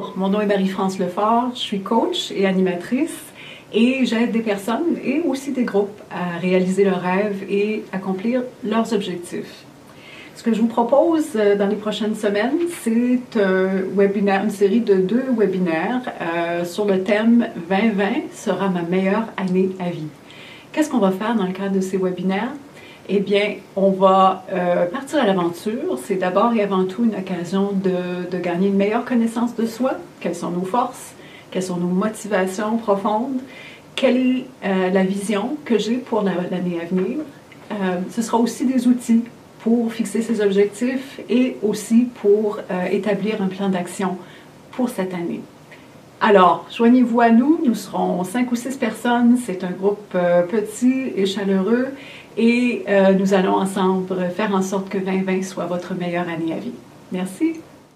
Bonjour, mon nom est Marie-France Lefort, je suis coach et animatrice et j'aide des personnes et aussi des groupes à réaliser leurs rêves et accomplir leurs objectifs. Ce que je vous propose euh, dans les prochaines semaines, c'est un webinaire, une série de deux webinaires euh, sur le thème 2020 sera ma meilleure année à vie. Qu'est-ce qu'on va faire dans le cadre de ces webinaires? Eh bien, on va euh, partir à l'aventure. C'est d'abord et avant tout une occasion de, gagner une meilleure connaissance de soi. Quelles sont nos forces? Quelles sont nos motivations profondes? Quelle est euh, la vision que j'ai pour l'année à venir? Euh, ce sera aussi des outils pour fixer ses objectifs et aussi pour établir un plan d'action pour cette année. Alors, joignez-vous à nous. Nous serons cinq ou six personnes. C'est un groupe petit et chaleureux et euh, nous allons ensemble faire en sorte que 2020 soit votre meilleure année à vie. Merci.